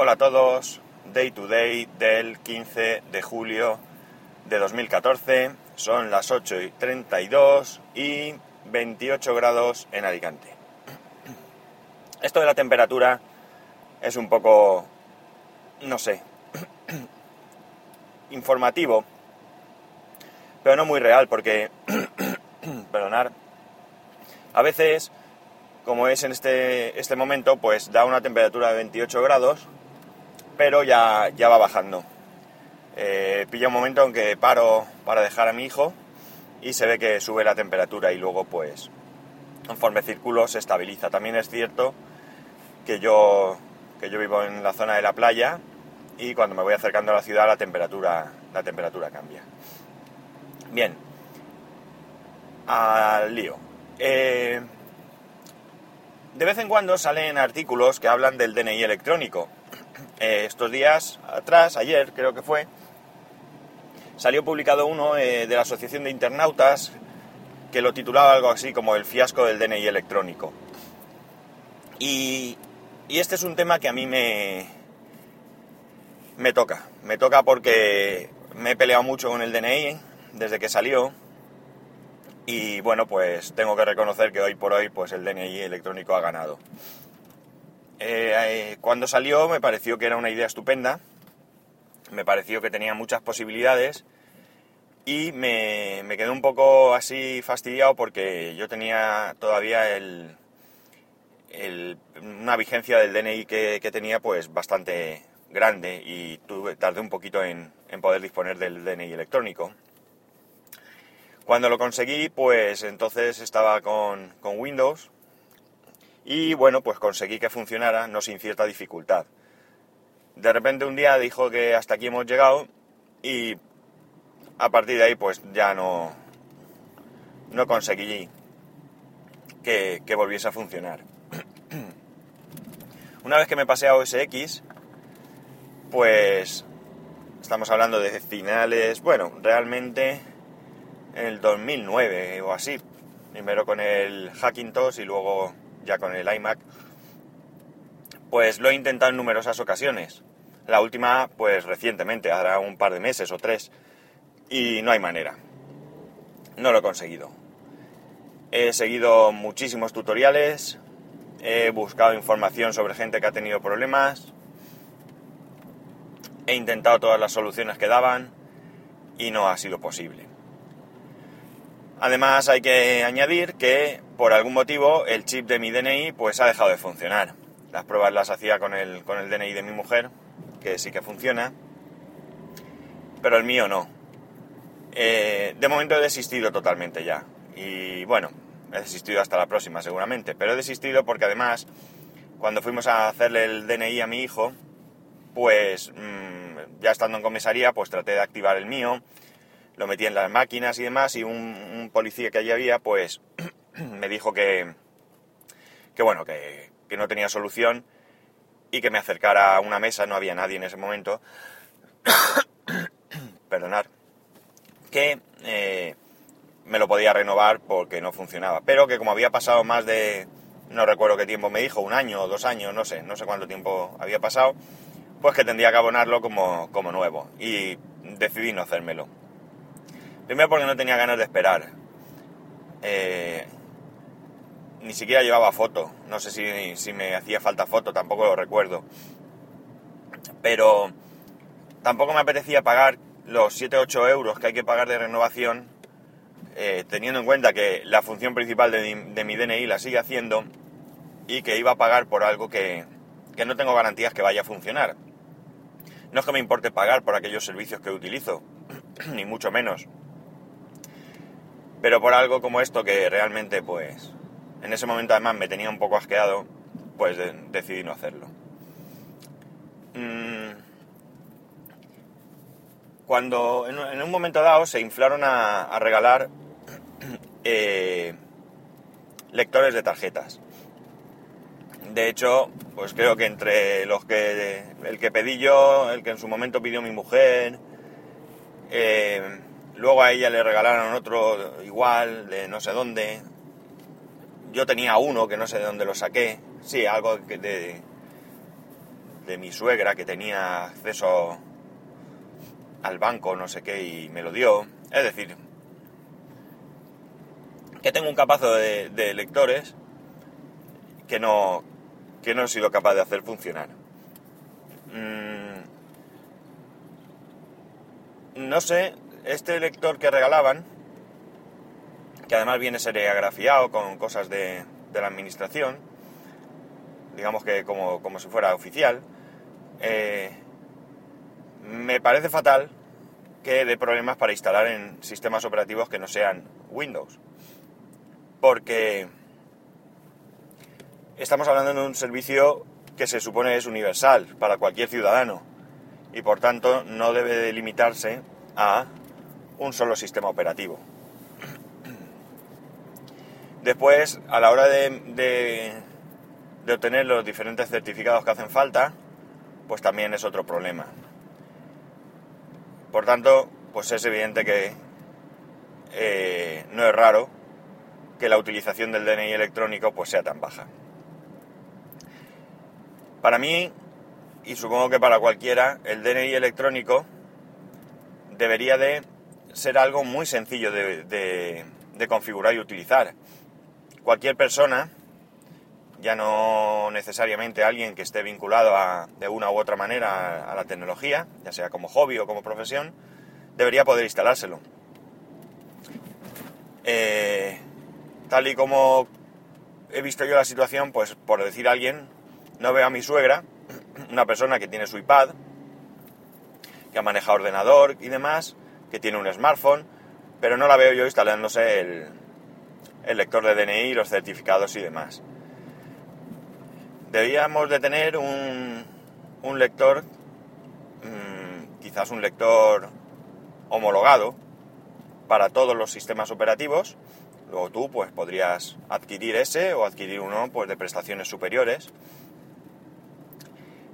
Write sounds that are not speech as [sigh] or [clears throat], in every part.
Hola a todos, Day to Day del 15 de julio de 2014, son las 8 y 32 y 28 grados en Alicante. Esto de la temperatura es un poco, no sé, [clears throat] informativo, pero no muy real porque, [clears throat] perdonar, a veces, como es en este, este momento, pues da una temperatura de 28 grados, pero ya, ya va bajando. Eh, pilla un momento en que paro para dejar a mi hijo y se ve que sube la temperatura y luego pues conforme circulo se estabiliza. También es cierto que yo, que yo vivo en la zona de la playa y cuando me voy acercando a la ciudad la temperatura, la temperatura cambia. Bien, al lío. Eh, de vez en cuando salen artículos que hablan del DNI electrónico. Eh, estos días atrás, ayer creo que fue, salió publicado uno eh, de la Asociación de Internautas que lo titulaba algo así como el fiasco del DNI electrónico. Y, este es un tema que a mí me, me toca. Me toca porque me he peleado mucho con el DNI desde que salió. Y bueno, pues tengo que reconocer que hoy por hoy pues el DNI electrónico ha ganado. Eh, eh, cuando salió me pareció que era una idea estupenda, me pareció que tenía muchas posibilidades y me, me quedé un poco así fastidiado porque yo tenía todavía el, una vigencia del DNI que, tenía pues bastante grande y tuve, tardé un poquito en, poder disponer del DNI electrónico. Cuando lo conseguí, pues entonces estaba con, con Windows y bueno, pues conseguí que funcionara, no sin cierta dificultad. De repente un día dijo que hasta aquí hemos llegado y a partir de ahí pues ya no, no conseguí que, volviese a funcionar. [clears throat] Una vez que me pasé a OS X, pues estamos hablando de finales, bueno, realmente en el 2009 o así. Primero con el Hackintosh y luego ya con el iMac. Pues lo he intentado en numerosas ocasiones. La última, pues recientemente, hará un par de meses o tres. Y no hay manera. No lo he conseguido. He seguido muchísimos tutoriales, he buscado información sobre gente que ha tenido problemas, he intentado todas las soluciones que daban y no ha sido posible. Además hay que añadir que por algún motivo el chip de mi DNI pues ha dejado de funcionar. Las pruebas las hacía con el, con el DNI de mi mujer, que sí que funciona, pero el mío no. Eh, de momento he desistido totalmente ya. Y bueno, he desistido hasta la próxima seguramente, pero he desistido porque además cuando fuimos a hacerle el DNI a mi hijo, pues mm, ya estando en comisaría, pues traté de activar el mío, lo metí en las máquinas y demás, y un, policía que allí había, pues [clears throat] me dijo que, que bueno, que, que, no tenía solución y que me acercara a una mesa, no había nadie en ese momento, [clears throat] perdonar, que eh, me lo podía renovar porque no funcionaba. Pero que como había pasado más de, no recuerdo qué tiempo me dijo, un año o dos años, no sé, no sé cuánto tiempo había pasado, pues que tendría que abonarlo como, como nuevo. Y decidí no hacérmelo. Primero porque no tenía ganas de esperar. Eh, ni siquiera llevaba foto. No sé si, me hacía falta foto, tampoco lo recuerdo. Pero tampoco me apetecía pagar los 7-8 euros que hay que pagar de renovación eh, teniendo en cuenta que la función principal de mi, DNI la sigue haciendo y que iba a pagar por algo que, no tengo garantías que vaya a funcionar. No es que me importe pagar por aquellos servicios que utilizo, [clears throat] ni mucho menos. Pero por algo como esto que realmente, pues, en ese momento además me tenía un poco asqueado, pues decidí no hacerlo. Mm, cuando en, un momento dado se inflaron a regalar [clears throat] eh, lectores de tarjetas. De hecho, pues creo que entre los que el que pedí yo, el que en su momento pidió mi mujer, eh, luego a ella le regalaron otro igual de no sé dónde. Yo tenía uno que no sé de dónde lo saqué. Sí, algo de de mi suegra que tenía acceso al banco, no sé qué, y me lo dio. Es decir, que tengo un capazo de, de lectores que no, que no he sido capaz de hacer funcionar. Mm, no sé, este lector que regalaban, que además viene seriagrafiado con cosas de, la administración, digamos que como, como si fuera oficial, eh, me parece fatal que dé problemas para instalar en sistemas operativos que no sean Windows. Porque estamos hablando de un servicio que se supone es universal para cualquier ciudadano y por tanto no debe de limitarse a un solo sistema operativo. Después, a la hora de, obtener los diferentes certificados que hacen falta, pues también es otro problema. Por tanto, pues es evidente que eh, no es raro que la utilización del DNI electrónico pues sea tan baja. Para mí, y supongo que para cualquiera, el DNI electrónico debería de ser algo muy sencillo de, configurar y utilizar. Cualquier persona, ya no necesariamente alguien que esté vinculado de una u otra manera a, la tecnología, ya sea como hobby o como profesión, debería poder instalárselo. Eh, tal y como he visto yo la situación, pues por decir a alguien, no veo a mi suegra, [clears throat] una persona que tiene su iPad, que maneja ordenador y demás, que tiene un smartphone, pero no la veo yo instalándose el, lector de DNI, los certificados y demás. Debíamos de tener un, un lector, mm, quizás un lector homologado para todos los sistemas operativos. Luego tú pues podrías adquirir ese o adquirir uno pues de prestaciones superiores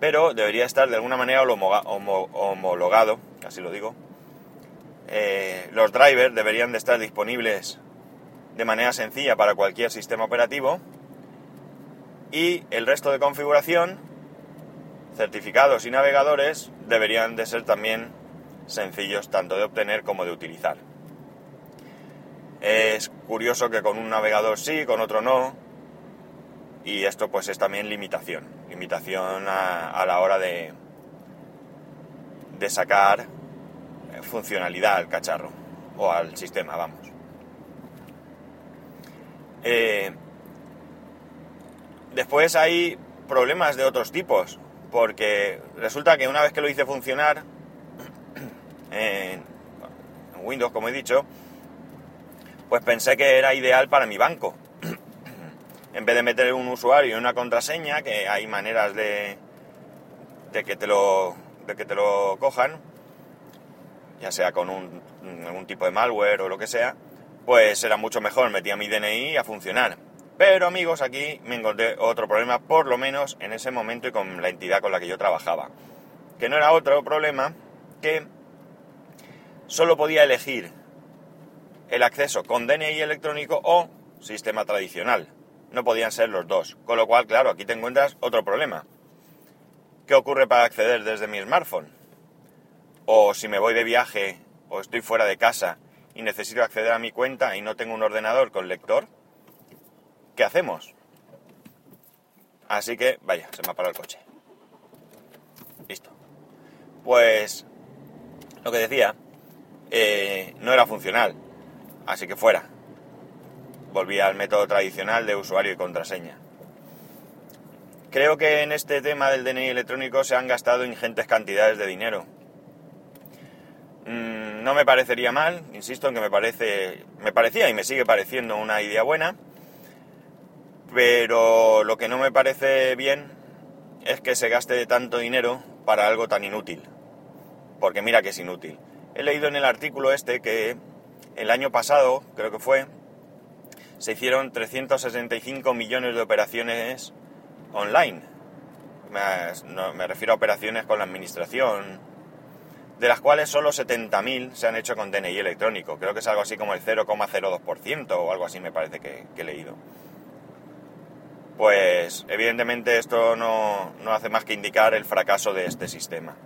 pero debería estar de alguna manera homologado, así lo digo. Eh, los drivers deberían de estar disponibles de manera sencilla para cualquier sistema operativo. Y el resto de configuración, certificados y navegadores deberían de ser también sencillos tanto de obtener como de utilizar. Es curioso que con un navegador sí, con otro no, y esto pues es también limitación, limitación a, la hora de, de sacar funcionalidad al cacharro o al sistema, vamos. Eh, después hay problemas de otros tipos, porque resulta que una vez que lo hice funcionar [clears throat] en Windows, como he dicho, pues pensé que era ideal para mi banco [clears throat] en vez de meter un usuario y una contraseña, que hay maneras de, de, que, te lo, de que te lo cojan, ya sea con un, algún tipo de malware o lo que sea, pues era mucho mejor, metía mi DNI a funcionar. Pero amigos, aquí me encontré otro problema, por lo menos en ese momento y con la entidad con la que yo trabajaba. Que no era otro problema que solo podía elegir el acceso con DNI electrónico o sistema tradicional no podían ser los dos. Con lo cual, claro, aquí te encuentras otro problema. ¿Qué ocurre para acceder desde mi smartphone? O si me voy de viaje o estoy fuera de casa y necesito acceder a mi cuenta y no tengo un ordenador con lector, ¿qué hacemos? Así que, vaya, se me ha parado el coche. Listo. Pues, lo que decía, eh, no era funcional. Así que fuera volví al método tradicional de usuario y contraseña. Creo que en este tema del DNI electrónico se han gastado ingentes cantidades de dinero. Mm, no me parecería mal, insisto en que me parece, me parecía y me sigue pareciendo una idea buena, pero lo que no me parece bien es que se gaste tanto dinero para algo tan inútil. Porque mira que es inútil. He leído en el artículo este que el año pasado, creo que fue, se hicieron 365 millones de operaciones online. Me, refiero a operaciones con la administración, de las cuales solo 70.000 se han hecho con DNI electrónico. Creo que es algo así como el 0,02% o algo así me parece que, he leído. pues evidentemente esto no, no hace más que indicar el fracaso de este sistema.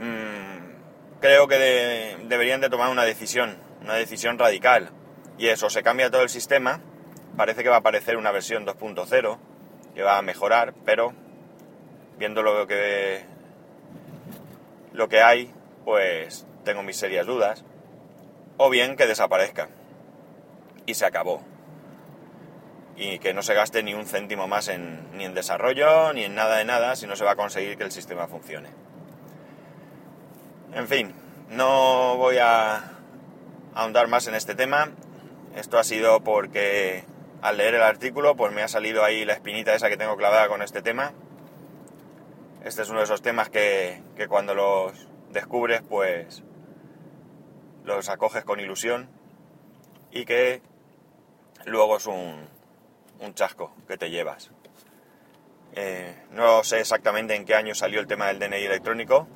Mm, creo que deberían de tomar una decisión, una decisión radical, y eso, se cambia todo el sistema, parece que va a aparecer una versión 2.0, que va a mejorar, pero viendo lo que, lo que hay, pues tengo mis serias dudas, o bien que desaparezca y se acabó. Y que no se gaste ni un céntimo más en, ni en desarrollo, ni en nada de nada, si no se va a conseguir que el sistema funcione. En fin, no voy a ahondar más en este tema. Esto ha sido porque al leer el artículo pues me ha salido ahí la espinita esa que tengo clavada con este tema. Este es uno de esos temas que, que cuando los descubres pues los acoges con ilusión y que luego es un, un chasco que te llevas. Eh, no sé exactamente en qué año salió el tema del DNI electrónico,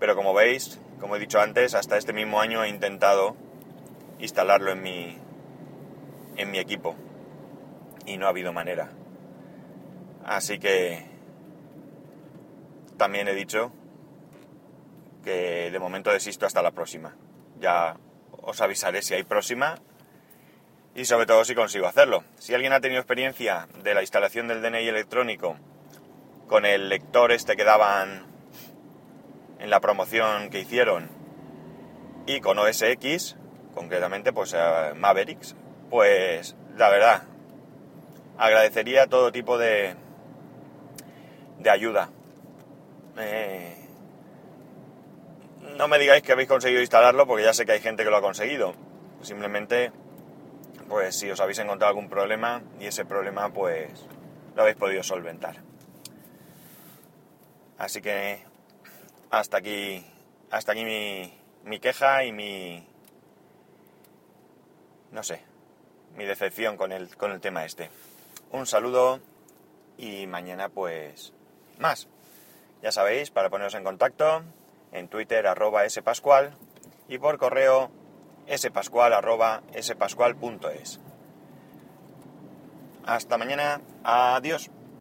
pero como veis, como he dicho antes, hasta este mismo año he intentado instalarlo en mi, en mi equipo y no ha habido manera. Así que también he dicho que de momento desisto hasta la próxima. Ya os avisaré si hay próxima y sobre todo si consigo hacerlo. Si alguien ha tenido experiencia de la instalación del DNI electrónico con el lector este que daban en la promoción que hicieron y con OS X, concretamente pues Mavericks, pues la verdad agradecería todo tipo de, de ayuda. Eh, no me digáis que habéis conseguido instalarlo porque ya sé que hay gente que lo ha conseguido. Simplemente, pues si os habéis encontrado algún problema y ese problema pues lo habéis podido solventar. Así que hasta aquí, hasta aquí mi, mi queja y mi, no sé, mi decepción con el, con el tema este. Un saludo y mañana pues más. Ya sabéis, para poneros en contacto, en Twitter arroba spascual y por correo spascual arroba spascual.es. Hasta mañana, adiós.